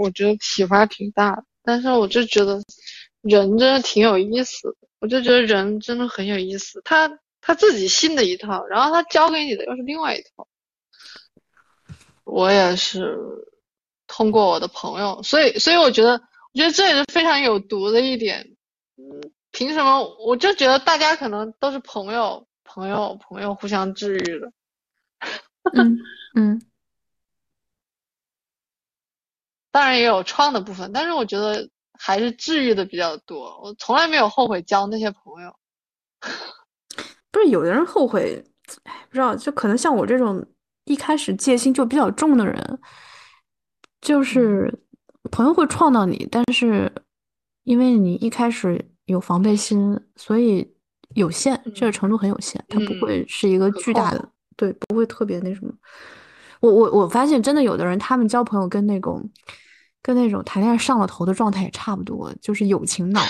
我觉得启发挺大的。但是我就觉得人真的挺有意思的，我就觉得人真的很有意思。他他自己信的一套，然后他教给你的又是另外一套。我也是通过我的朋友，所以所以我觉得，我觉得这也是非常有毒的一点。嗯，凭什么？我就觉得大家可能都是朋友，朋友，朋友互相治愈的。嗯嗯。当然也有创的部分，但是我觉得还是治愈的比较多。我从来没有后悔交那些朋友。不是有的人后悔，哎，不知道，就可能像我这种一开始戒心就比较重的人，就是朋友会创到你，但是因为你一开始有防备心，所以有限，这个程度很有限，它不会是一个巨大的，对，不会特别那什么。我我我发现真的有的人，他们交朋友跟那种，跟那种谈恋爱上了头的状态也差不多，就是友情脑。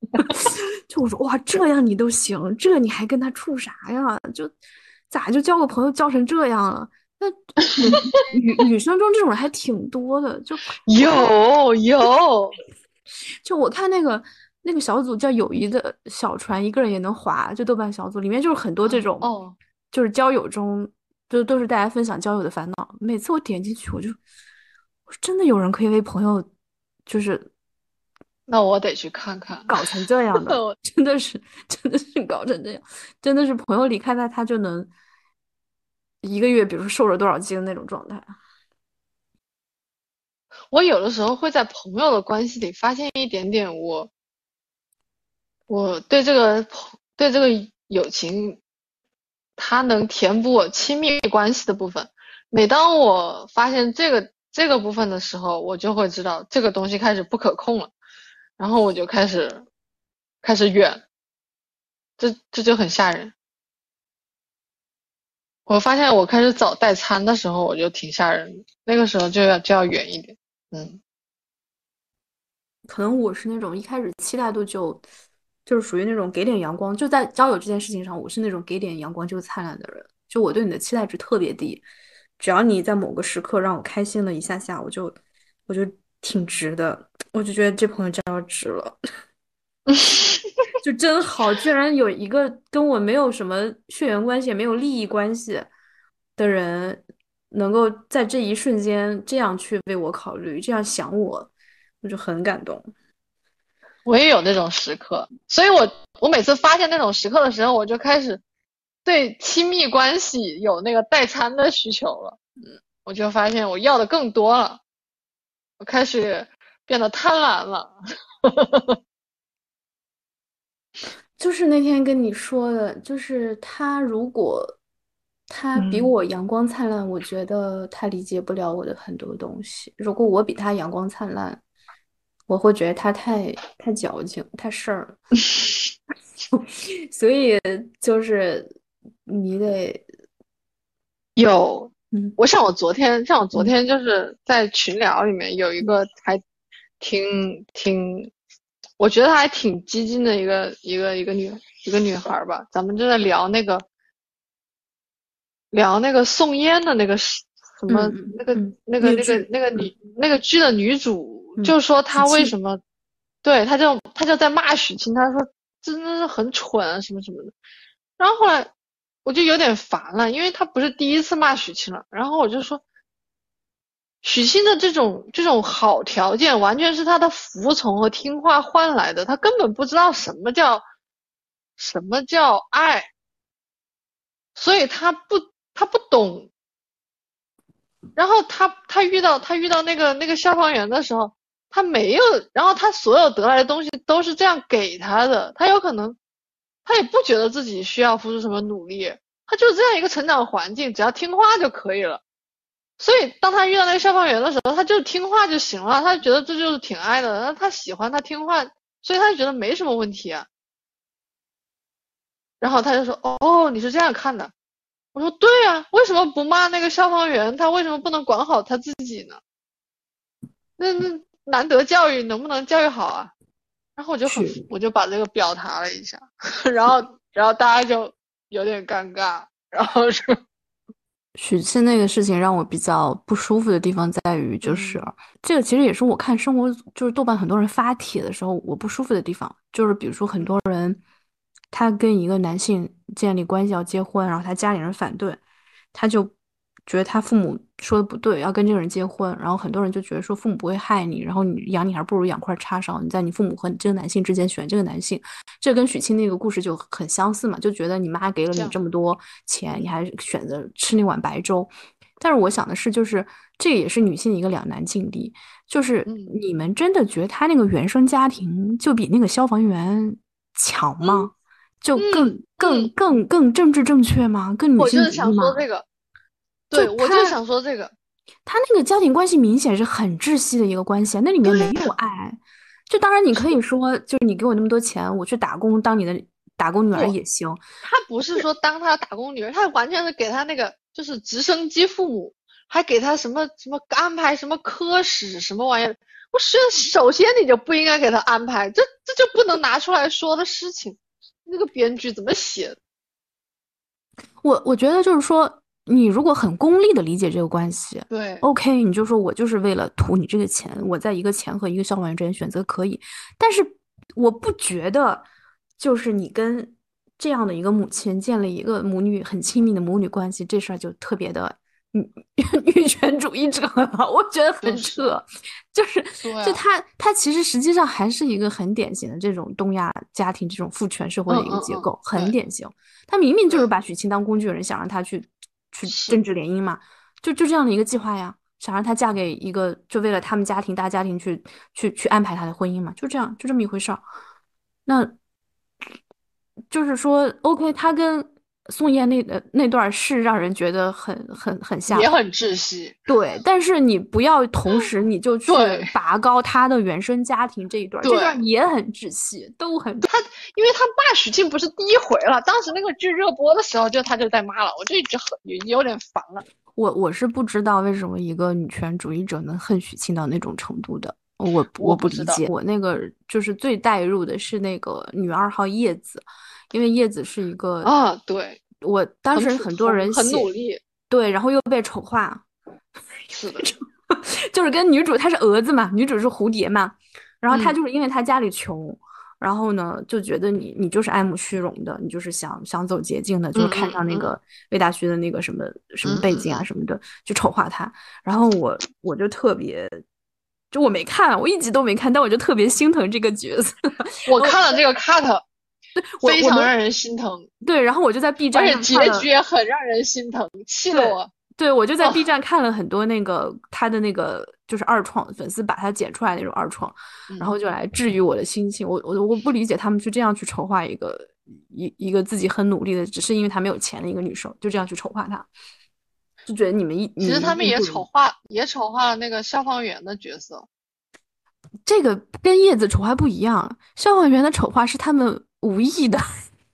就我说哇，这样你都行，这你还跟他处啥呀？就咋就交个朋友交成这样了？那女女生中这种人还挺多的，就有 有。就我看那个那个小组叫友谊的小船，一个人也能划，就豆瓣小组里面就是很多这种，哦，就是交友中。就都是大家分享交友的烦恼。每次我点进去，我就，我说真的有人可以为朋友，就是，那我得去看看，搞成这样的，真的是，真的是搞成这样，真的是朋友离开他，他就能一个月，比如说瘦了多少斤那种状态。我有的时候会在朋友的关系里发现一点点我，我对这个朋对这个友情。它能填补我亲密关系的部分。每当我发现这个这个部分的时候，我就会知道这个东西开始不可控了，然后我就开始开始远，这这就很吓人。我发现我开始找代餐的时候，我就挺吓人的，那个时候就要就要远一点。嗯，可能我是那种一开始期待度就。就是属于那种给点阳光，就在交友这件事情上，我是那种给点阳光就灿烂的人。就我对你的期待值特别低，只要你在某个时刻让我开心了一下下，我就我就挺值的。我就觉得这朋友真要值了，就真好，居然有一个跟我没有什么血缘关系、也没有利益关系的人，能够在这一瞬间这样去为我考虑，这样想我，我就很感动。我也有那种时刻，所以我我每次发现那种时刻的时候，我就开始对亲密关系有那个代餐的需求了。嗯，我就发现我要的更多了，我开始变得贪婪了。就是那天跟你说的，就是他如果他比我阳光灿烂，我觉得他理解不了我的很多东西。如果我比他阳光灿烂。我会觉得他太太矫情，太事儿了 所以就是你得有，嗯，我像我昨天，像我昨天就是在群聊里面有一个还挺挺，我觉得还挺激进的一个一个一个女一个女孩吧，咱们正在聊那个聊那个送烟的那个什么那个那个那个那个女那个剧的女主。就说她为什么，对，她就她就在骂许沁，她说真的是很蠢啊什么什么的。然后后来我就有点烦了，因为他不是第一次骂许沁了。然后我就说，许沁的这种这种好条件，完全是他的服从和听话换来的，他根本不知道什么叫什么叫爱，所以他不他不懂。然后他他遇到他遇到那个那个消防员的时候。他没有，然后他所有得来的东西都是这样给他的，他有可能，他也不觉得自己需要付出什么努力，他就这样一个成长环境，只要听话就可以了。所以当他遇到那个消防员的时候，他就听话就行了，他就觉得这就是挺爱的，那他喜欢他听话，所以他就觉得没什么问题啊。然后他就说：“哦，你是这样看的。”我说：“对啊，为什么不骂那个消防员？他为什么不能管好他自己呢？”那那。难得教育，能不能教育好啊？然后我就很，我就把这个表达了一下，然后，然后大家就有点尴尬，然后 是，许沁那个事情让我比较不舒服的地方在于，就是这个其实也是我看生活就是豆瓣很多人发帖的时候我不舒服的地方，就是比如说很多人他跟一个男性建立关系要结婚，然后他家里人反对，他就。觉得他父母说的不对，要跟这个人结婚，然后很多人就觉得说父母不会害你，然后你养你还不如养块叉烧，你在你父母和这个男性之间选这个男性，这跟许沁那个故事就很相似嘛，就觉得你妈给了你这么多钱，你还选择吃那碗白粥。但是我想的是，就是这也是女性一个两难境地，就是你们真的觉得他那个原生家庭就比那个消防员强吗？就更更更更政治正确吗？更女性主义吗？对，我就想说这个，他那个家庭关系明显是很窒息的一个关系，那里面没有爱。就当然你可以说，就是你给我那么多钱，我去打工当你的打工女儿也行。他不是说当他的打工女儿，他完全是给他那个就是直升机父母，还给他什么什么安排什么科室什么玩意儿。我首首先你就不应该给他安排，这这就不能拿出来说的事情。那个编剧怎么写？我我觉得就是说。你如果很功利的理解这个关系，对，OK，你就说我就是为了图你这个钱，我在一个钱和一个消防员之间选择可以，但是我不觉得，就是你跟这样的一个母亲建立一个母女很亲密的母女关系，这事儿就特别的女 女权主义者了，我觉得很扯，就是就他他其实实际上还是一个很典型的这种东亚家庭这种父权社会的一个结构，很典型，他明明就是把许沁当工具人，想让他去。去政治联姻嘛，就就这样的一个计划呀，想让她嫁给一个，就为了他们家庭大家庭去去去安排她的婚姻嘛，就这样，就这么一回事儿。那就是说，OK，他跟宋焰那呃那段是让人觉得很很很像，也很窒息。对，但是你不要同时你就去拔高他的原生家庭这一段，这段也很窒息，都很他，因为他骂许沁不是第一回了，当时那个剧热播的时候就他就在骂了，我就一直很有点烦了。我我是不知道为什么一个女权主义者能恨许沁到那种程度的。我我不理解，我那个就是最带入的是那个女二号叶子，因为叶子是一个啊，对我当时很多人很努力，对，然后又被丑化，是的，就是跟女主她是蛾子嘛，女主是蝴蝶嘛，然后她就是因为她家里穷，然后呢就觉得你你就是爱慕虚荣的，你就是想想走捷径的，就是看上那个魏大勋的那个什么什么背景啊什么的，就丑化他，然后我我就特别。就我没看，我一集都没看，但我就特别心疼这个角色。我看了这个 cut，非常让人心疼。对，然后我就在 B 站，而且结局也很让人心疼，气得我。对，我就在 B 站看了很多那个他的那个就是二创粉丝把他剪出来那种二创，然后就来治愈我的心情。我我我不理解他们去这样去丑化一个一一个自己很努力的，只是因为他没有钱的一个女生，就这样去丑化她。就觉得你们一其实他们也丑化也丑化了那个消防员的角色，这个跟叶子丑化不一样。消防员的丑化是他们无意的，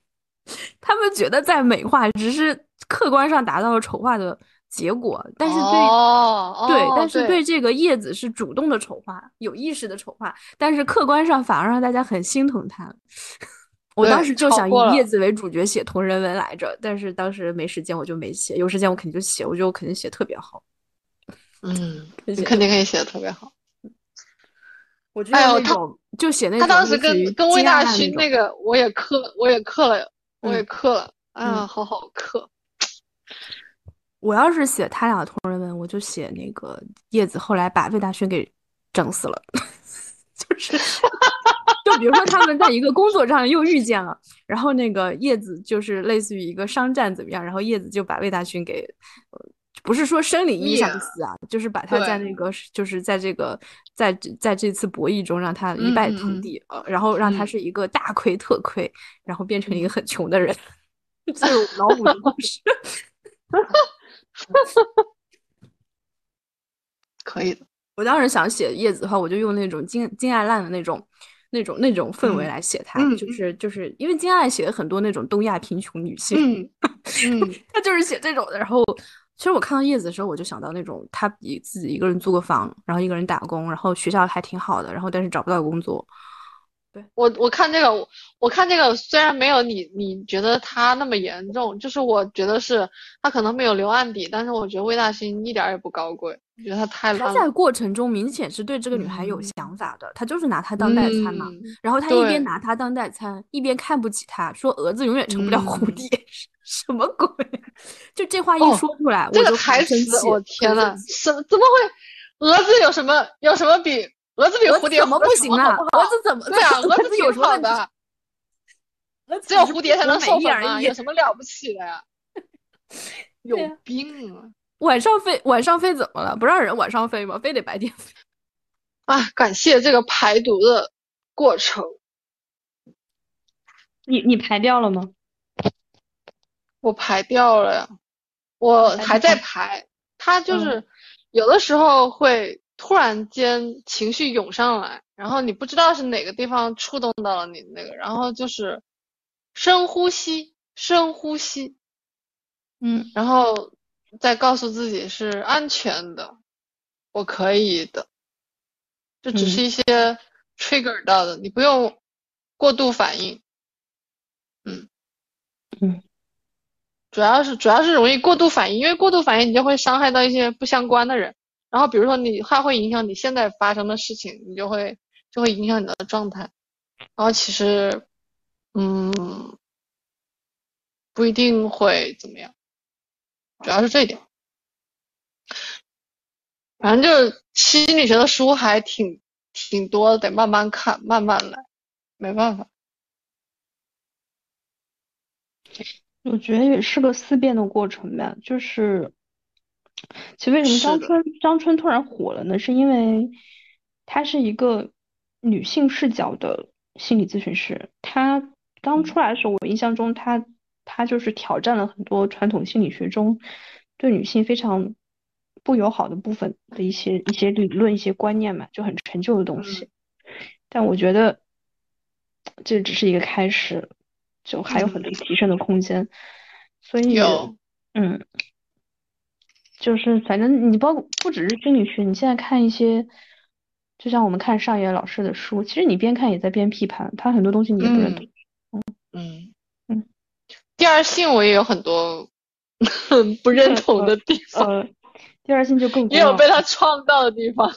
他们觉得在美化，只是客观上达到了丑化的结果。但是对对，但是对这个叶子是主动的丑化，有意识的丑化，但是客观上反而让大家很心疼他。我当时就想以叶子为主角写同人文来着，但是当时没时间，我就没写。有时间我肯定就写，我觉得我肯定写特别好。嗯，你肯定可以写的特别好。我觉得那种就写那种。他当时跟跟魏大勋那个，我也刻，我也刻了，我也刻了。哎呀，好好刻。我要是写他俩的同人文，我就写那个叶子后来把魏大勋给整死了，就是。就比如说他们在一个工作上又遇见了，然后那个叶子就是类似于一个商战怎么样，然后叶子就把魏大勋给，不是说生理意义上的死啊，就是把他在那个就是在这个在在这次博弈中让他一败涂地，呃，然后让他是一个大亏特亏，然后变成一个很穷的人，这是脑补的故事，可以的。我当时想写叶子的话，我就用那种金金爱烂的那种。那种那种氛围来写她，就是就是因为金爱写了很多那种东亚贫穷女性，嗯 嗯，她就是写这种的。然后其实我看到叶子的时候，我就想到那种她一自己一个人租个房，然后一个人打工，然后学校还挺好的，然后但是找不到工作，对我我看这个，我看这个虽然没有你你觉得他那么严重，就是我觉得是他可能没有留案底，但是我觉得魏大勋一点也不高贵，我觉得他太他在过程中明显是对这个女孩有想法的，他就是拿她当代餐嘛，然后他一边拿她当代餐，一边看不起她，说蛾子永远成不了蝴蝶，什么鬼？就这话一说出来，这个台词，我天呐，什怎么会？蛾子有什么有什么比？蛾子比蝴蝶怎么不行啊？蛾子怎么 对啊？蛾子有什么的？只有蝴蝶才能受粉啊？有什么了不起的呀？有病啊！晚上飞，晚上飞怎么了？不让人晚上飞吗？非得白天飞？啊！感谢这个排毒的过程。你你排掉了吗？我排掉了呀，我还在排。他就是有的时候会。突然间情绪涌上来，然后你不知道是哪个地方触动到了你那个，然后就是深呼吸，深呼吸，嗯，然后再告诉自己是安全的，我可以的，这只是一些 trigger 到的，你不用过度反应，嗯。嗯，主要是主要是容易过度反应，因为过度反应你就会伤害到一些不相关的人。然后，比如说你，还会影响你现在发生的事情，你就会就会影响你的状态。然后其实，嗯，不一定会怎么样，主要是这一点。反正就是心理学的书还挺挺多的，得慢慢看，慢慢来，没办法。我觉得也是个思辨的过程吧，就是。其实为什么张春张春突然火了呢？是因为她是一个女性视角的心理咨询师。她刚出来的时候，我印象中她她就是挑战了很多传统心理学中对女性非常不友好的部分的一些一些理论、一些观念嘛，就很陈旧的东西。但我觉得这只是一个开始，就还有很多提升的空间。所以，嗯。就是反正你包括不只是心理学，你现在看一些，就像我们看上野老师的书，其实你边看也在边批判，他很多东西你也不认同。嗯嗯嗯。第二性我也有很多 不认同的地方。呃，第二性就更也有被他创造的地方。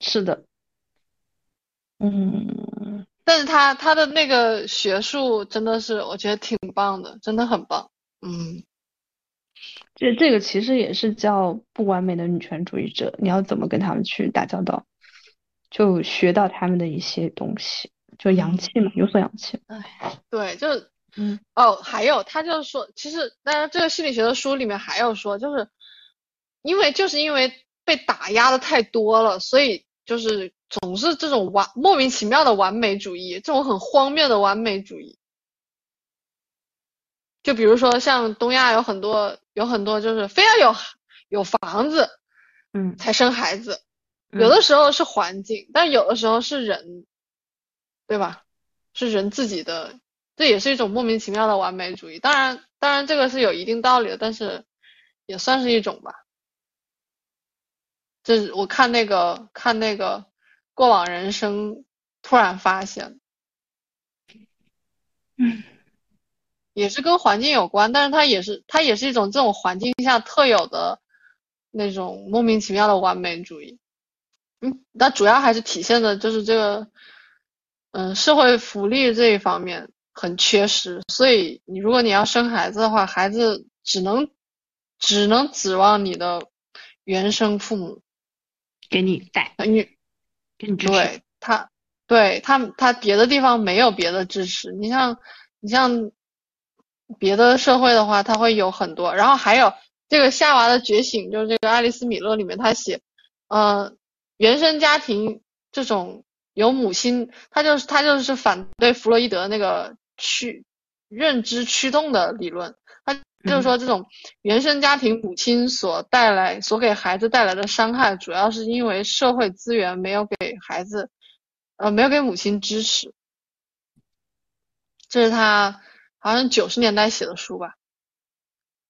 是的。嗯。但是他他的那个学术真的是我觉得挺棒的，真的很棒。嗯。这这个其实也是叫不完美的女权主义者，你要怎么跟他们去打交道，就学到他们的一些东西，就洋气嘛，有所洋气。哎，对，就嗯哦，还有他就是说，其实当然这个心理学的书里面还有说，就是因为就是因为被打压的太多了，所以就是总是这种完莫名其妙的完美主义，这种很荒谬的完美主义。就比如说像东亚有很多有很多就是非要有有房子，嗯，才生孩子，有的时候是环境，但有的时候是人，对吧？是人自己的，这也是一种莫名其妙的完美主义。当然，当然这个是有一定道理的，但是也算是一种吧。这是我看那个看那个过往人生，突然发现，嗯。也是跟环境有关，但是它也是它也是一种这种环境下特有的那种莫名其妙的完美主义。嗯，那主要还是体现的就是这个，嗯，社会福利这一方面很缺失。所以你如果你要生孩子的话，孩子只能只能指望你的原生父母给你带，你给你对他，对他他别的地方没有别的支持。你像你像。别的社会的话，他会有很多，然后还有这个夏娃的觉醒，就是这个爱丽丝米勒里面他写，呃，原生家庭这种有母亲，他就是他就是反对弗洛伊德那个驱认知驱动的理论，就是说这种原生家庭母亲所带来所给孩子带来的伤害，主要是因为社会资源没有给孩子，呃，没有给母亲支持，这是他。好像九十年代写的书吧，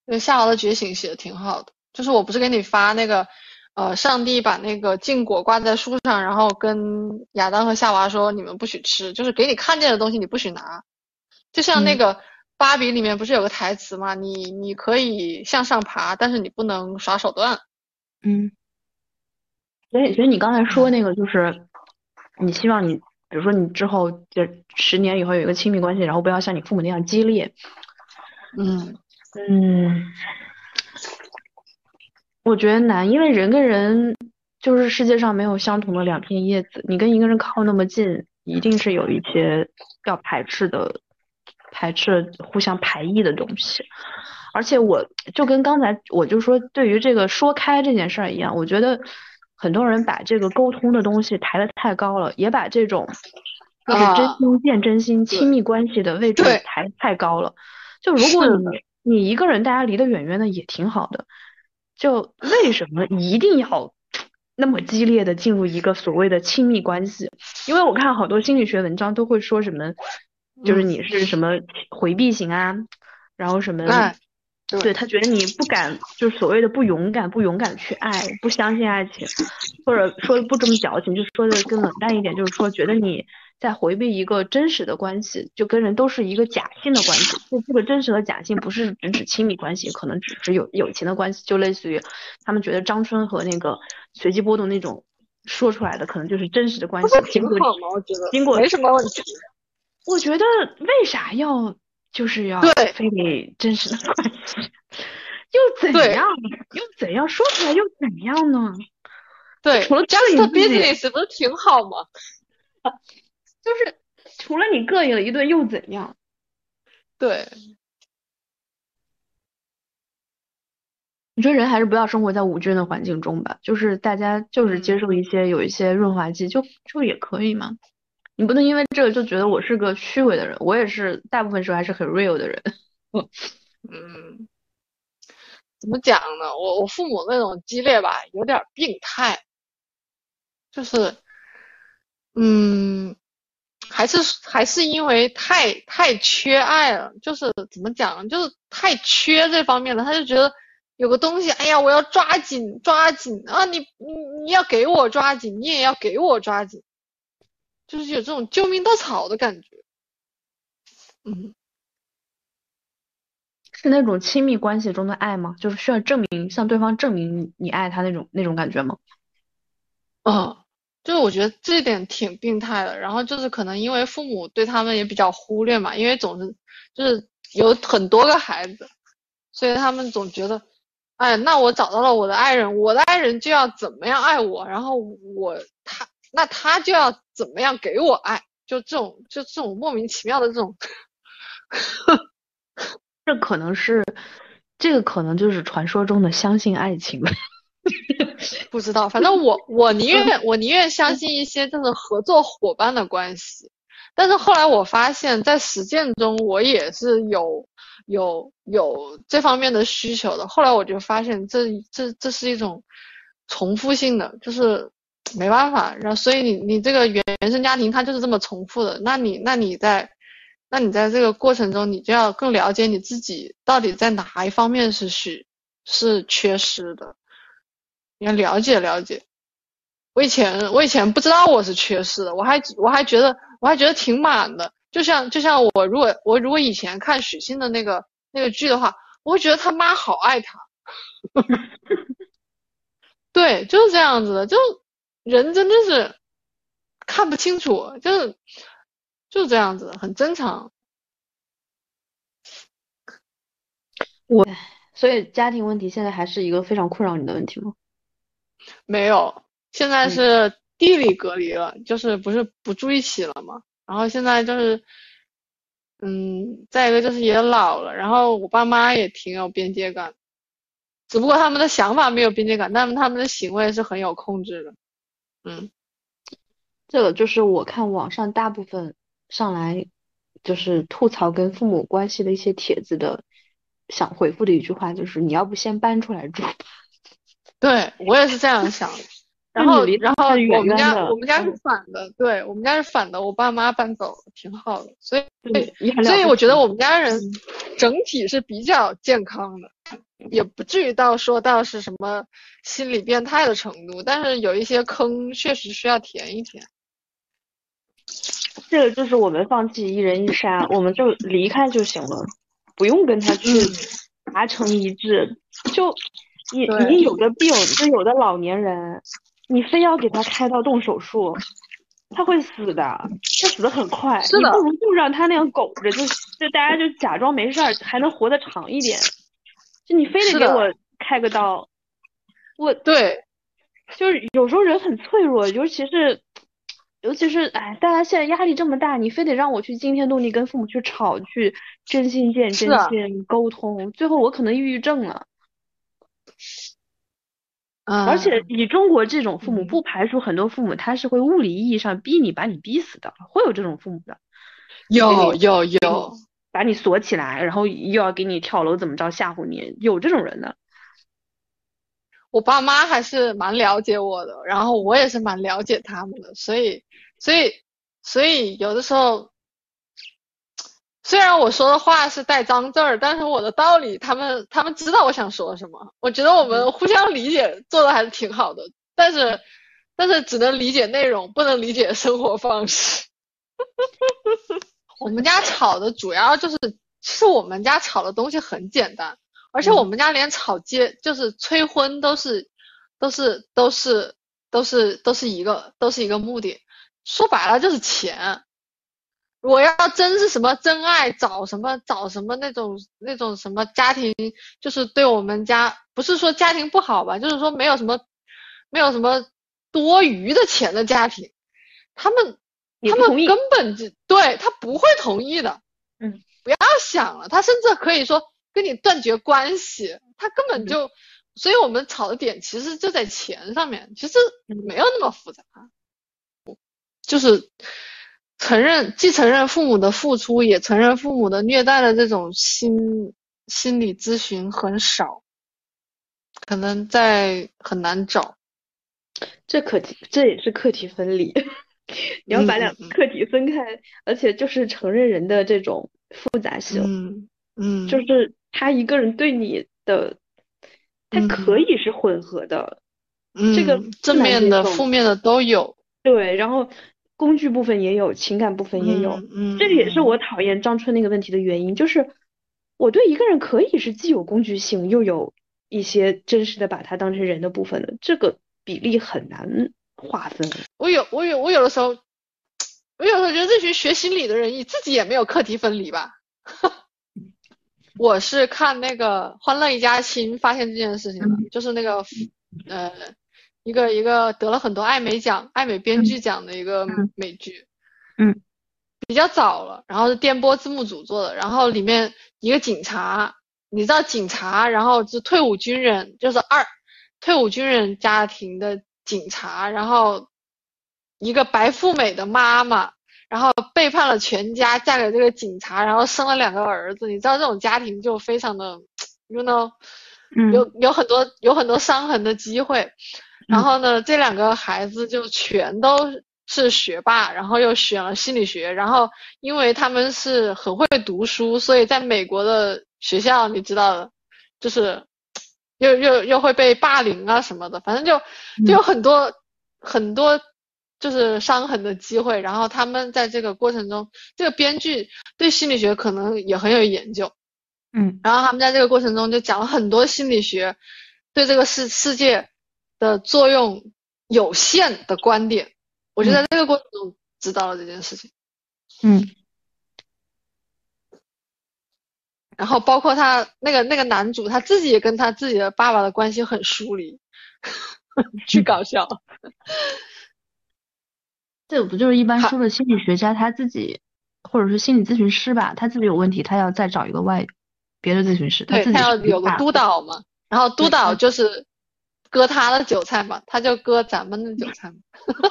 那个《夏娃的觉醒》写的挺好的。就是我不是给你发那个，呃，上帝把那个禁果挂在树上，然后跟亚当和夏娃说：“你们不许吃，就是给你看见的东西你不许拿。”就像那个芭比里面不是有个台词吗？你你可以向上爬，但是你不能耍手段。嗯。所以，所以你刚才说那个就是，你希望你，比如说你之后就十年以后有一个亲密关系，然后不要像你父母那样激烈。嗯嗯。我觉得难，因为人跟人就是世界上没有相同的两片叶子。你跟一个人靠那么近，一定是有一些要排斥的、排斥、互相排异的东西。而且，我就跟刚才我就说，对于这个说开这件事儿一样，我觉得很多人把这个沟通的东西抬得太高了，也把这种就是真心见真心、亲密关系的位置抬太高了。就如果你你一个人，大家离得远远的也挺好的。就为什么一定要那么激烈的进入一个所谓的亲密关系？因为我看好多心理学文章都会说什么，就是你是什么回避型啊，然后什么，对他觉得你不敢，就是所谓的不勇敢，不勇敢去爱，不相信爱情，或者说的不这么矫情，就说的更冷淡一点，就是说觉得你。在回避一个真实的关系，就跟人都是一个假性的关系。就这个真实和假性，不是只指亲密关系，可能只是有友情的关系。就类似于他们觉得张春和那个随机波动那种说出来的，可能就是真实的关系。挺好吗？我觉得经过没什么问题。我觉得为啥要就是要非得真实的关系？又怎样？又怎样？说出来又怎样呢？对，除了 just business 不是挺好吗？就是除了你膈应了一顿又怎样？对，你觉得人还是不要生活在无菌的环境中吧。就是大家就是接受一些有一些润滑剂，就就也可以嘛。你不能因为这个就觉得我是个虚伪的人。我也是大部分时候还是很 real 的人。嗯，怎么讲呢？我我父母那种激烈吧，有点病态，就是嗯。还是还是因为太太缺爱了，就是怎么讲，就是太缺这方面了。他就觉得有个东西，哎呀，我要抓紧抓紧啊！你你你要给我抓紧，你也要给我抓紧，就是有这种救命稻草的感觉。嗯，是那种亲密关系中的爱吗？就是需要证明向对方证明你爱他那种那种感觉吗？嗯。就是我觉得这一点挺病态的，然后就是可能因为父母对他们也比较忽略嘛，因为总是就是有很多个孩子，所以他们总觉得，哎，那我找到了我的爱人，我的爱人就要怎么样爱我，然后我他那他就要怎么样给我爱，就这种就这种莫名其妙的这种，这可能是这个可能就是传说中的相信爱情。不知道，反正我我宁愿我宁愿相信一些就是合作伙伴的关系，但是后来我发现，在实践中我也是有有有这方面的需求的。后来我就发现，这这这是一种重复性的，就是没办法。然后，所以你你这个原原生家庭它就是这么重复的。那你那你在那你在这个过程中，你就要更了解你自己到底在哪一方面是需是缺失的。你要了解了解，我以前我以前不知道我是缺失的，我还我还觉得我还觉得挺满的，就像就像我如果我如果以前看许昕的那个那个剧的话，我会觉得他妈好爱他，对，就是这样子的，就人真的是看不清楚，就是就是这样子的，很正常。我所以家庭问题现在还是一个非常困扰你的问题吗？没有，现在是地理隔离了，就是不是不住一起了嘛。然后现在就是，嗯，再一个就是也老了，然后我爸妈也挺有边界感，只不过他们的想法没有边界感，但是他们的行为是很有控制的。嗯，这个就是我看网上大部分上来就是吐槽跟父母关系的一些帖子的，想回复的一句话就是：你要不先搬出来住。对我也是这样想，然后然后我们家我们家是反的，对我们家是反的，我爸妈搬走挺好的，所以所以我觉得我们家人整体是比较健康的，也不至于到说到是什么心理变态的程度，但是有一些坑确实需要填一填。这个就是我们放弃一人一杀，我们就离开就行了，不用跟他去达成一致。就你你有的病，就有的老年人，你非要给他开刀动手术，他会死的，他死的很快。你不如就让他那样苟着，就就大家就假装没事儿，还能活得长一点。就你非得给我开个刀，我对，就是有时候人很脆弱，尤其是。尤其是哎，大家现在压力这么大，你非得让我去惊天动地跟父母去吵，去真心见真心沟通，最后我可能抑郁症了。而且以中国这种父母，不排除很多父母他是会物理意义上逼你，把你逼死的，会有这种父母的。有有有，把你锁起来，然后又要给你跳楼怎么着吓唬你，有这种人的。我爸妈还是蛮了解我的，然后我也是蛮了解他们的，所以，所以，所以有的时候，虽然我说的话是带脏字儿，但是我的道理，他们他们知道我想说什么。我觉得我们互相理解做的还是挺好的，但是，但是只能理解内容，不能理解生活方式。我们家吵的主要就是，其实我们家吵的东西很简单。而且我们家连吵结就是催婚都是，都是都是都是都是一个都是一个目的，说白了就是钱。我要真是什么真爱，找什么找什么那种那种什么家庭，就是对我们家不是说家庭不好吧，就是说没有什么没有什么多余的钱的家庭，他们他们根本就对他不会同意的。嗯，不要想了，他甚至可以说。跟你断绝关系，他根本就，所以我们吵的点其实就在钱上面，其实没有那么复杂，就是承认既承认父母的付出，也承认父母的虐待的这种心心理咨询很少，可能在很难找，这课题这也是课题分离，你要把两个课题分开，而且就是承认人的这种复杂性，嗯嗯，就是。他一个人对你的，他可以是混合的，嗯这个正面的、负面的都有。对，然后工具部分也有，情感部分也有。嗯，这也是我讨厌张春那个问题的原因，就是我对一个人可以是既有工具性，又有一些真实的把他当成人的部分的，这个比例很难划分。我有，我有，我有的时候，我有时候觉得这群学心理的人，你自己也没有课题分离吧？我是看那个《欢乐一家亲》发现这件事情的，就是那个呃一个一个得了很多艾美奖、艾美编剧奖的一个美剧，嗯，比较早了，然后是电波字幕组做的，然后里面一个警察，你知道警察，然后是退伍军人，就是二退伍军人家庭的警察，然后一个白富美的妈妈。然后背叛了全家，嫁给这个警察，然后生了两个儿子。你知道这种家庭就非常的，you know，有有很多有很多伤痕的机会。然后呢，这两个孩子就全都是学霸，然后又选了心理学。然后因为他们是很会读书，所以在美国的学校，你知道的，就是又又又会被霸凌啊什么的，反正就就有很多很多。就是伤痕的机会，然后他们在这个过程中，这个编剧对心理学可能也很有研究，嗯，然后他们在这个过程中就讲了很多心理学对这个世世界的作用有限的观点，我就在这个过程中知道了这件事情，嗯，然后包括他那个那个男主他自己也跟他自己的爸爸的关系很疏离，巨搞笑。这不就是一般说的心理学家他自己，或者是心理咨询师吧，他自己有问题，他要再找一个外别的咨询师，他自己要有个督导嘛，然后督导就是割他的韭菜嘛，他就割咱们的韭菜嘛，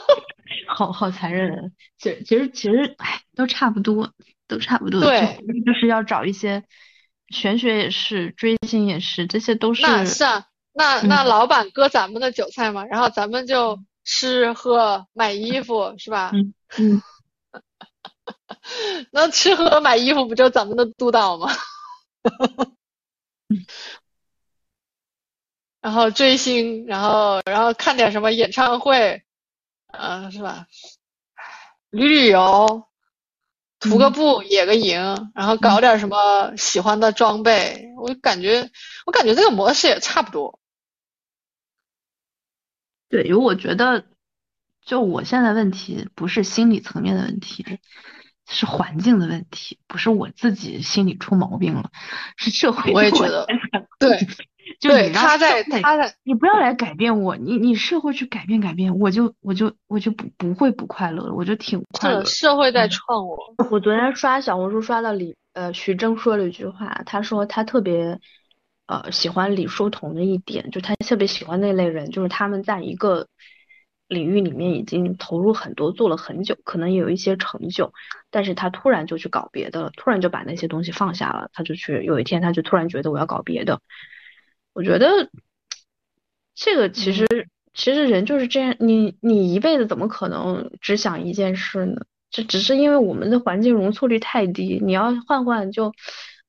好好残忍。其实其实其实，哎，都差不多，都差不多。对，就是要找一些玄学也是，追星也是，这些都是。那是啊，那那老板割咱们的韭菜嘛，然后咱们就。吃喝买衣服是吧？嗯嗯，那吃喝买衣服不就咱们的督导吗？然后追星，然后然后看点什么演唱会，嗯，是吧？旅旅游，涂个布，野个营，然后搞点什么喜欢的装备。我感觉，我感觉这个模式也差不多。对，因为我觉得，就我现在问题不是心理层面的问题，是环境的问题，不是我自己心里出毛病了，是社会。我也觉得，对，对，他在他在，你不要来改变我，你你社会去改变改变，我就我就我就不不会不快乐了，我就挺快乐。社会在创我。我昨天刷小红书刷到李呃徐峥说了一句话，他说他特别。呃，喜欢李书同的一点，就他特别喜欢那类人，就是他们在一个领域里面已经投入很多，做了很久，可能也有一些成就，但是他突然就去搞别的了，突然就把那些东西放下了，他就去，有一天他就突然觉得我要搞别的。我觉得这个其实其实人就是这样，你你一辈子怎么可能只想一件事呢？这只是因为我们的环境容错率太低，你要换换就。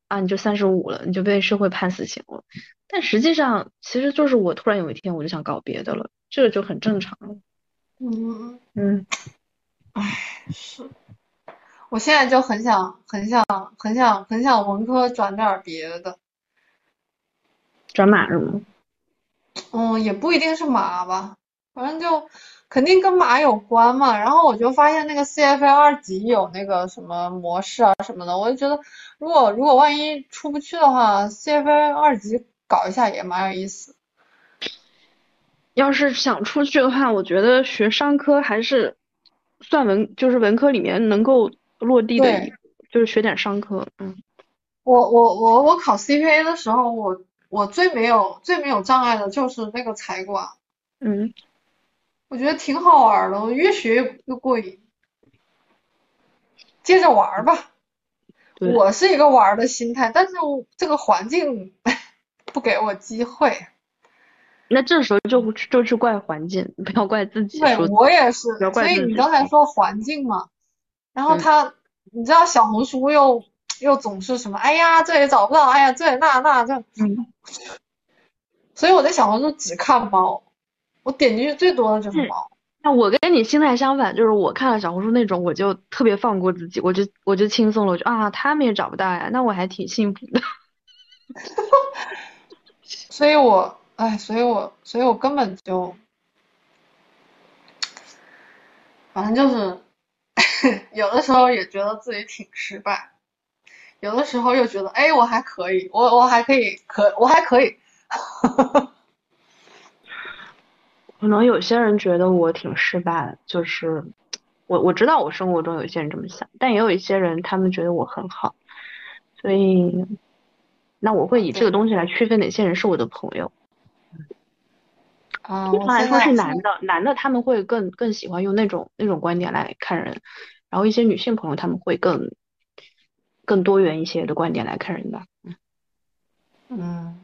啊，你就三十五了，你就被社会判死刑了。但实际上，其实就是我突然有一天我就想搞别的了，这个就很正常了。嗯嗯，唉，是，我现在就很想很想很想很想文科转点别的，转码是吗？嗯，也不一定是码吧，反正就。肯定跟码有关嘛，然后我就发现那个 CFA 二级有那个什么模式啊什么的，我就觉得如果如果万一出不去的话，CFA 二级搞一下也蛮有意思。要是想出去的话，我觉得学商科还是算文，就是文科里面能够落地的，就是学点商科。嗯，我我我我考 CPA 的时候，我我最没有最没有障碍的就是那个财管。嗯。我觉得挺好玩的，我越学越越过瘾，接着玩吧。我是一个玩的心态，但是这个环境 不给我机会。那这时候就就去怪环境，不要怪自己。对，我也是。所以你刚才说环境嘛，然后他，你知道小红书又又总是什么，哎呀这也找不到，哎呀这也那那这。嗯。所以我在小红书只看猫。我点进去最多的就是猫。那我跟你心态相反，就是我看了小红书那种，我就特别放过自己，我就我就轻松了，我就啊，他们也找不到呀，那我还挺幸福的。所以我，哎，所以我，所以我根本就，反正就是有的时候也觉得自己挺失败，有的时候又觉得，哎，我还可以，我我还可以，可我还可以。可能有些人觉得我挺失败，就是我我知道我生活中有些人这么想，但也有一些人他们觉得我很好，所以那我会以这个东西来区分哪些人是我的朋友。啊，一般来说是男的，男的他们会更更喜欢用那种那种观点来看人，然后一些女性朋友他们会更更多元一些的观点来看人吧。嗯，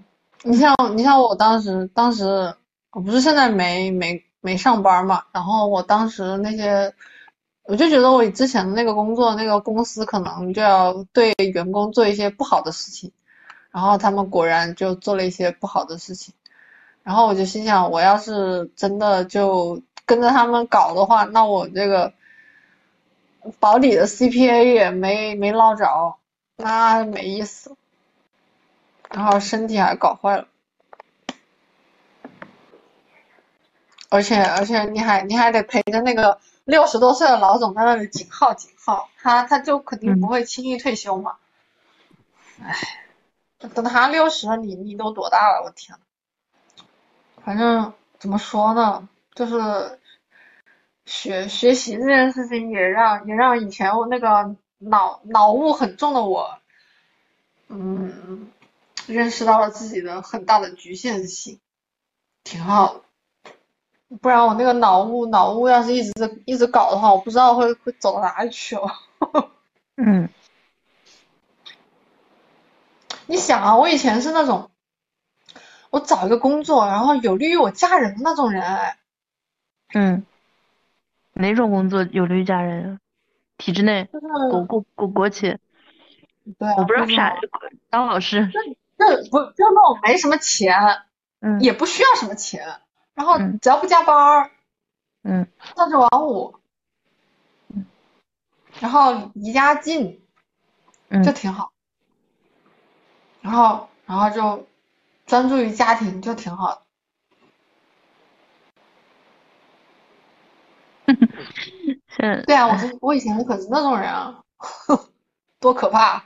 你像你像我当时当时。我不是现在没没没上班嘛，然后我当时那些，我就觉得我之前的那个工作那个公司可能就要对员工做一些不好的事情，然后他们果然就做了一些不好的事情，然后我就心想，我要是真的就跟着他们搞的话，那我这个保底的 CPA 也没没捞着，那没意思，然后身体还搞坏了。而且而且你还你还得陪着那个六十多岁的老总在那里紧号紧号，他他就肯定不会轻易退休嘛。唉，等他六十了，你你都多大了？我天！反正怎么说呢，就是学学习这件事情也让也让以前我那个脑脑雾很重的我，嗯，认识到了自己的很大的局限性，挺好的。不然我那个脑雾脑雾要是一直一直搞的话，我不知道会会走到哪里去哦。嗯，你想啊，我以前是那种，我找一个工作，然后有利于我家人的那种人哎。嗯，哪种工作有利于家人？体制内，国国国国企。对，我不知道啥，当老师。就就不就那种没什么钱。嗯，也不需要什么钱，然后只要不加班儿，嗯，朝九晚五，嗯，然后离家近，嗯，就挺好，然后然后就专注于家庭就挺好的。对啊，我是我以前可是那种人啊，多可怕！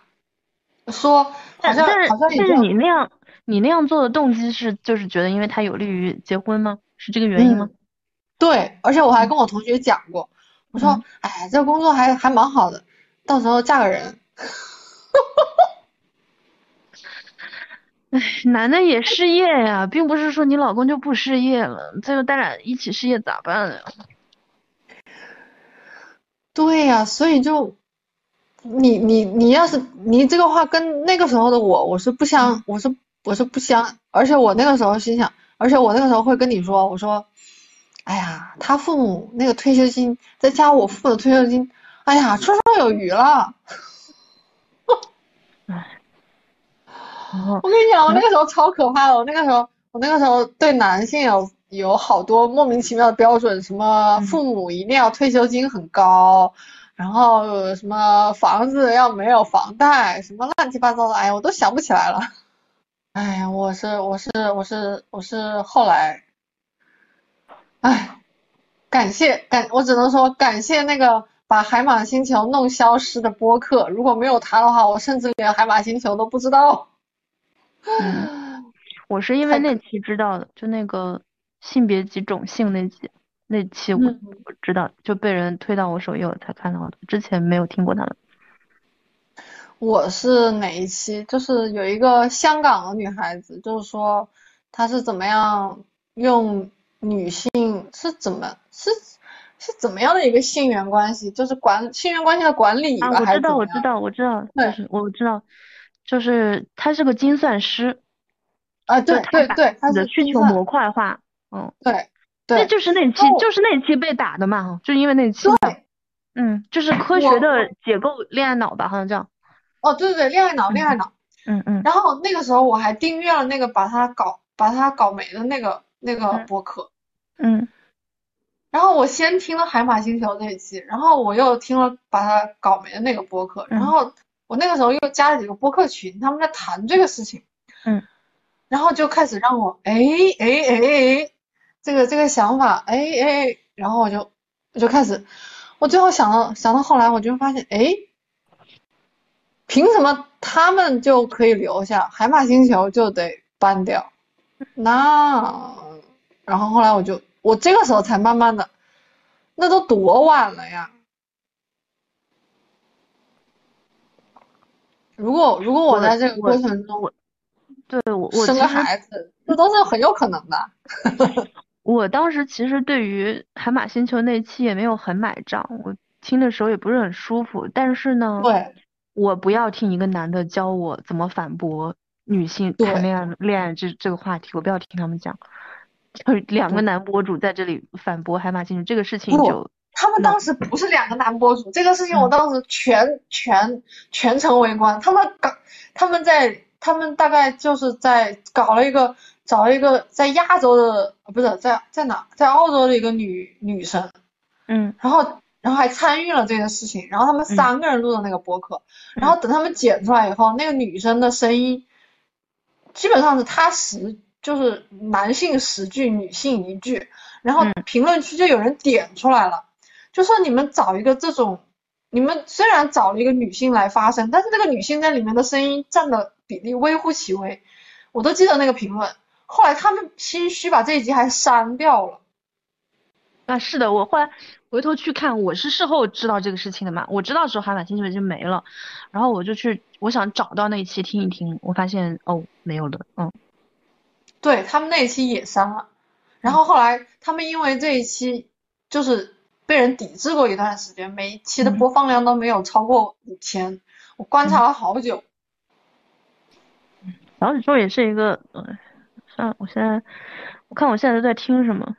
说好像好像但是你那样你那样做的动机是就是觉得因为它有利于结婚吗？是这个原因吗？对，而且我还跟我同学讲过，我说哎，这工作还还蛮好的，到时候嫁个人。哎，男的也 失业呀，并不是说你老公就不失业了，这个咱俩一起失业咋办呀？对呀，所以就，你你你要是你这个话跟那个时候的我，我是不相，我是我是不相，而且我那个时候心想，而且我那个时候会跟你说，我说，哎呀，他父母那个退休金再加我父母的退休金，哎呀，绰绰有余了。哎，我跟你讲，我那个时候超可怕的，我那个时候我那个时候对男性有。有好多莫名其妙的标准，什么父母一定要退休金很高，然后什么房子要没有房贷，什么乱七八糟的，哎呀，我都想不起来了。哎呀，我是我是我是我是后来，哎，感谢感，我只能说感谢那个把海马星球弄消失的播客，如果没有他的话，我甚至连海马星球都不知道。嗯，我是因为那期知道的，就那个。性别及种姓那集那期我我知道就被人推到我首页我才看到的，之前没有听过他们。我是哪一期？就是有一个香港的女孩子，就是说她是怎么样用女性是怎么是是怎么样的一个性缘关系，就是管性缘关系的管理啊，我知道我知道我知道，对，我知道，就是她是个精算师啊，对对对，她的需求模块化。嗯，对，那就是那期，就是那期被打的嘛，就因为那期。对，嗯，就是科学的解构恋爱脑吧，好像叫。哦，对对对，恋爱脑，恋爱脑。嗯嗯。然后那个时候我还订阅了那个把他搞把他搞没的那个那个播客。嗯。然后我先听了海马星球那一期，然后我又听了把他搞没的那个播客，然后我那个时候又加了几个播客群，他们在谈这个事情。嗯。然后就开始让我哎哎哎哎。这个这个想法，哎哎，然后我就我就开始，我最后想到想到后来，我就发现，哎，凭什么他们就可以留下，海马星球就得搬掉？那，然后后来我就我这个时候才慢慢的，那都多晚了呀！如果如果我在这个过程中，对我生个孩子，这都是很有可能的。我当时其实对于海马星球那期也没有很买账，我听的时候也不是很舒服。但是呢，对，我不要听一个男的教我怎么反驳女性谈恋爱恋爱这这个话题，我不要听他们讲。就是两个男博主在这里反驳海马星球这个事情就，他们当时不是两个男博主，这个事情我当时全全全程围观，他们搞他们在他们大概就是在搞了一个。找了一个在亚洲的，不是在在哪，在澳洲的一个女女生，嗯，然后然后还参与了这个事情，然后他们三个人录的那个播客，然后等他们剪出来以后，那个女生的声音基本上是她十就是男性十句，女性一句，然后评论区就有人点出来了，就说你们找一个这种，你们虽然找了一个女性来发声，但是那个女性在里面的声音占的比例微乎其微，我都记得那个评论。后来他们心虚把这一集还删掉了。啊，是的，我后来回头去看，我是事后知道这个事情的嘛。我知道时候海马星球已经没了，然后我就去，我想找到那一期听一听，我发现哦没有了，嗯。对他们那一期也删了，然后后来他们因为这一期就是被人抵制过一段时间，每一期的播放量都没有超过五千，我观察了好久。小宇宙也是一个，嗯。嗯，我现在我看我现在都在听什么，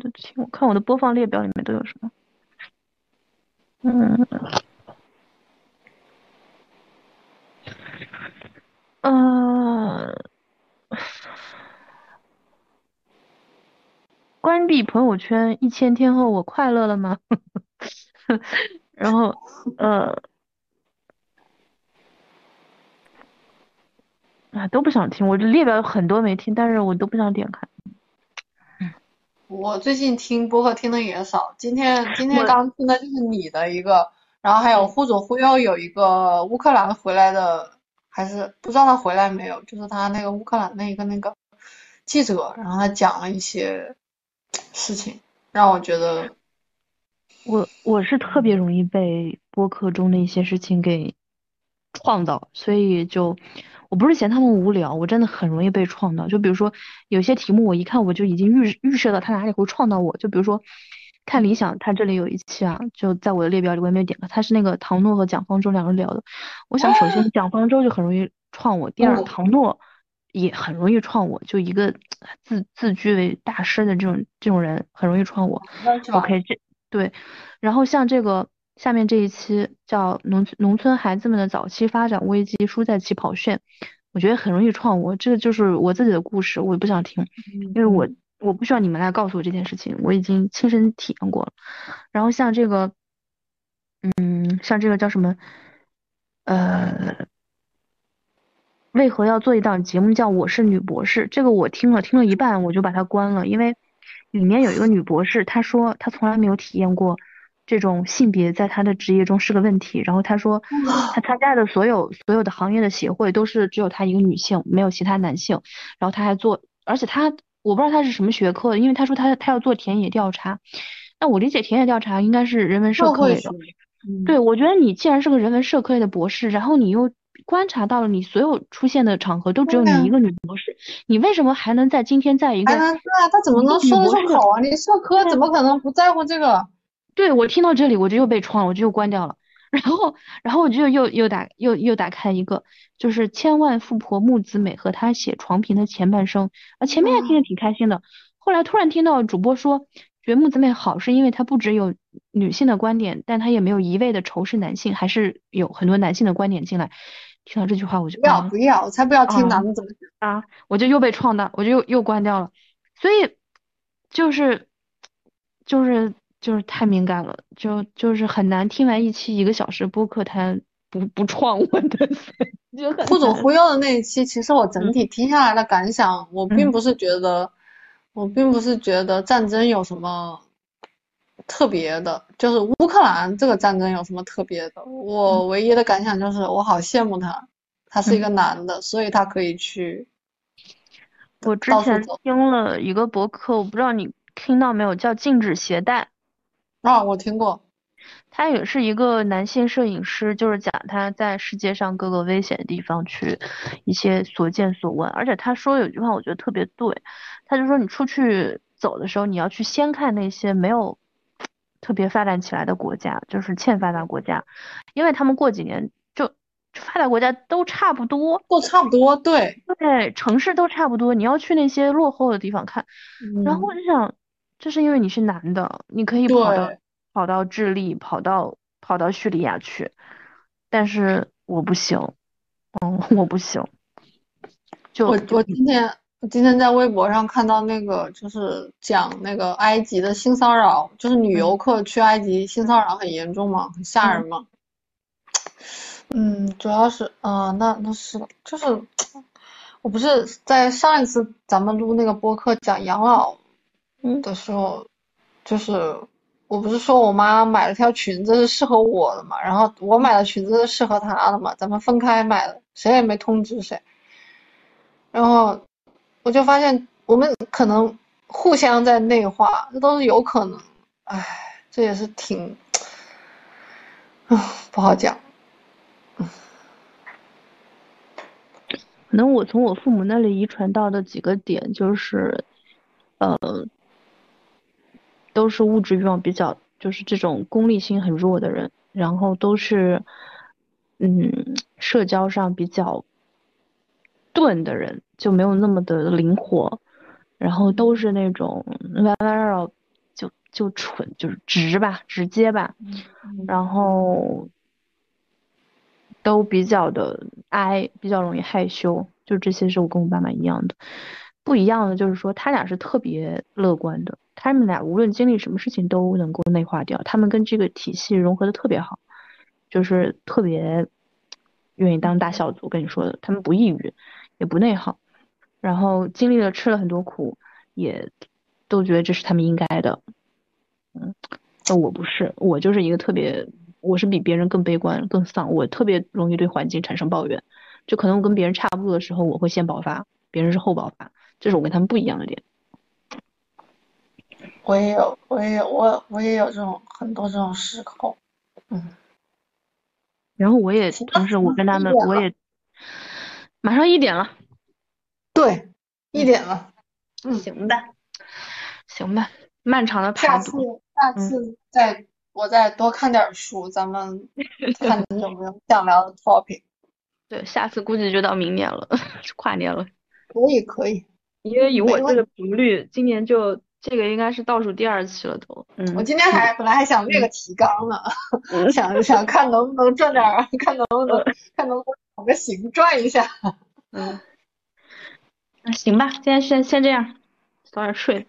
都听我看我的播放列表里面都有什么，嗯，呃，关闭朋友圈一千天后我快乐了吗？然后呃啊都不想听，我这列表有很多没听，但是我都不想点开。我最近听播客听的也少，今天今天刚听的就是你的一个，然后还有忽左忽右有一个乌克兰回来的，还是不知道他回来没有，就是他那个乌克兰那个那个记者，然后他讲了一些事情，让我觉得我我是特别容易被播客中的一些事情给创造，所以就。我不是嫌他们无聊，我真的很容易被创到。就比如说有些题目，我一看我就已经预预设到他哪里会创到我。就比如说看理想，他这里有一期啊，就在我的列表里，我也没有点开。他是那个唐诺和蒋方舟两个人聊的。我想首先蒋方舟就很容易创我，第二唐诺也很容易创我。就一个自自居为大师的这种这种人，很容易创我。OK，这对。然后像这个下面这一期叫农农村孩子们的早期发展危机，输在起跑线。我觉得很容易创我，这个就是我自己的故事，我也不想听，因为我我不需要你们来告诉我这件事情，我已经亲身体验过了。然后像这个，嗯，像这个叫什么，呃，为何要做一档节目叫《我是女博士》？这个我听了听了一半，我就把它关了，因为里面有一个女博士，她说她从来没有体验过。这种性别在他的职业中是个问题。然后他说，他参加的所有所有的行业的协会都是只有他一个女性，没有其他男性。然后他还做，而且他我不知道他是什么学科的，因为他说他他要做田野调查。那我理解田野调查应该是人文社科类的。对，我觉得你既然是个人文社科类的博士，然后你又观察到了你所有出现的场合都只有你一个女博士，你为什么还能在今天在一个？对啊，他怎么能说得出口啊？你社科怎么可能不在乎这个？对我听到这里，我就又被创了，我就又关掉了。然后，然后我就又又打又又打开一个，就是千万富婆木子美和她写床评的前半生啊，前面还听着挺开心的，后来突然听到主播说，觉得木子美好是因为她不只有女性的观点，但她也没有一味的仇视男性，还是有很多男性的观点进来。听到这句话，我就不要不要，我才不要听男的怎么讲啊！我就又被创到，我就又又关掉了。所以就是就是。就是太敏感了，就就是很难听完一期一个小时播客，他不不创我的，就忽左忽右的那一期，其实我整体听下来的感想，我并不是觉得，我并不是觉得战争有什么特别的，就是乌克兰这个战争有什么特别的，我唯一的感想就是我好羡慕他，他是一个男的，所以他可以去。我之前听了一个博客，我不知道你听到没有，叫禁止携带。啊，我听过，他也是一个男性摄影师，就是讲他在世界上各个危险的地方去一些所见所闻，而且他说有句话我觉得特别对，他就说你出去走的时候，你要去先看那些没有特别发展起来的国家，就是欠发达国家，因为他们过几年就发达国家都差不多，都差不多，对。对，城市都差不多，你要去那些落后的地方看，然后我就想。这是因为你是男的，你可以跑到跑到智利，跑到跑到叙利亚去，但是我不行，嗯，我不行。就我我今天我今天在微博上看到那个，就是讲那个埃及的性骚扰，就是女游客去埃及性骚扰很严重嘛，很吓人嘛。嗯，主要是啊，那那是就是 我不是在上一次咱们录那个播客讲养老。的时候，就是我不是说我妈买了条裙子是适合我的嘛，然后我买的裙子是适合她的嘛，咱们分开买的，谁也没通知谁。然后我就发现我们可能互相在内化，这都是有可能。唉，这也是挺，啊，不好讲。可能我从我父母那里遗传到的几个点就是，呃。都是物质欲望比较，就是这种功利心很弱的人，然后都是，嗯，社交上比较钝的人，就没有那么的灵活，然后都是那种弯弯绕绕，就就蠢，就是直吧，直接吧，然后都比较的哀，比较容易害羞，就这些是我跟我爸妈一样的。不一样的就是说，他俩是特别乐观的，他们俩无论经历什么事情都能够内化掉，他们跟这个体系融合的特别好，就是特别愿意当大小组。跟你说的，他们不抑郁，也不内耗，然后经历了吃了很多苦，也都觉得这是他们应该的。嗯，那我不是，我就是一个特别，我是比别人更悲观、更丧，我特别容易对环境产生抱怨，就可能我跟别人差不多的时候，我会先爆发，别人是后爆发。这是我跟他们不一样的点。我也有，我也有，我我也有这种很多这种时候，嗯。然后我也同时，我跟他们，我也马上一点了。对，一点了。嗯，行吧，行吧，漫长的排毒。下次，下次再我再多看点书，咱们 看有没有想聊的 topic。对，下次估计就到明年了，跨年了。可以，可以。因为以我这个频率，今年就这个应该是倒数第二期了都。嗯，我今天还本来还想列个提纲呢，想想看能不能转点，看能不能 看能不能找个形转一下。嗯，那行吧，今天先先这样，早点睡。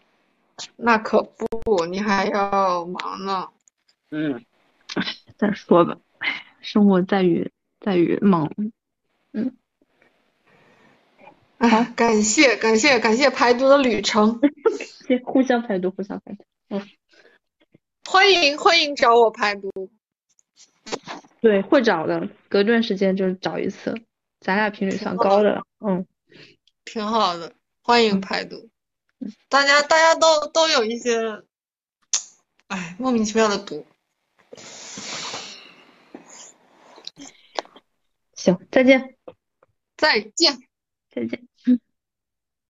那可不，你还要忙呢。嗯，再说吧，生活在于在于忙。嗯。哎，感谢感谢感谢排毒的旅程，互相排毒，互相排毒。嗯，欢迎欢迎找我排毒。对，会找的，隔段时间就是找一次，咱俩频率算高的了。嗯，挺好的，欢迎排毒。大家大家都都有一些，哎，莫名其妙的毒。行，再见。再见。再见。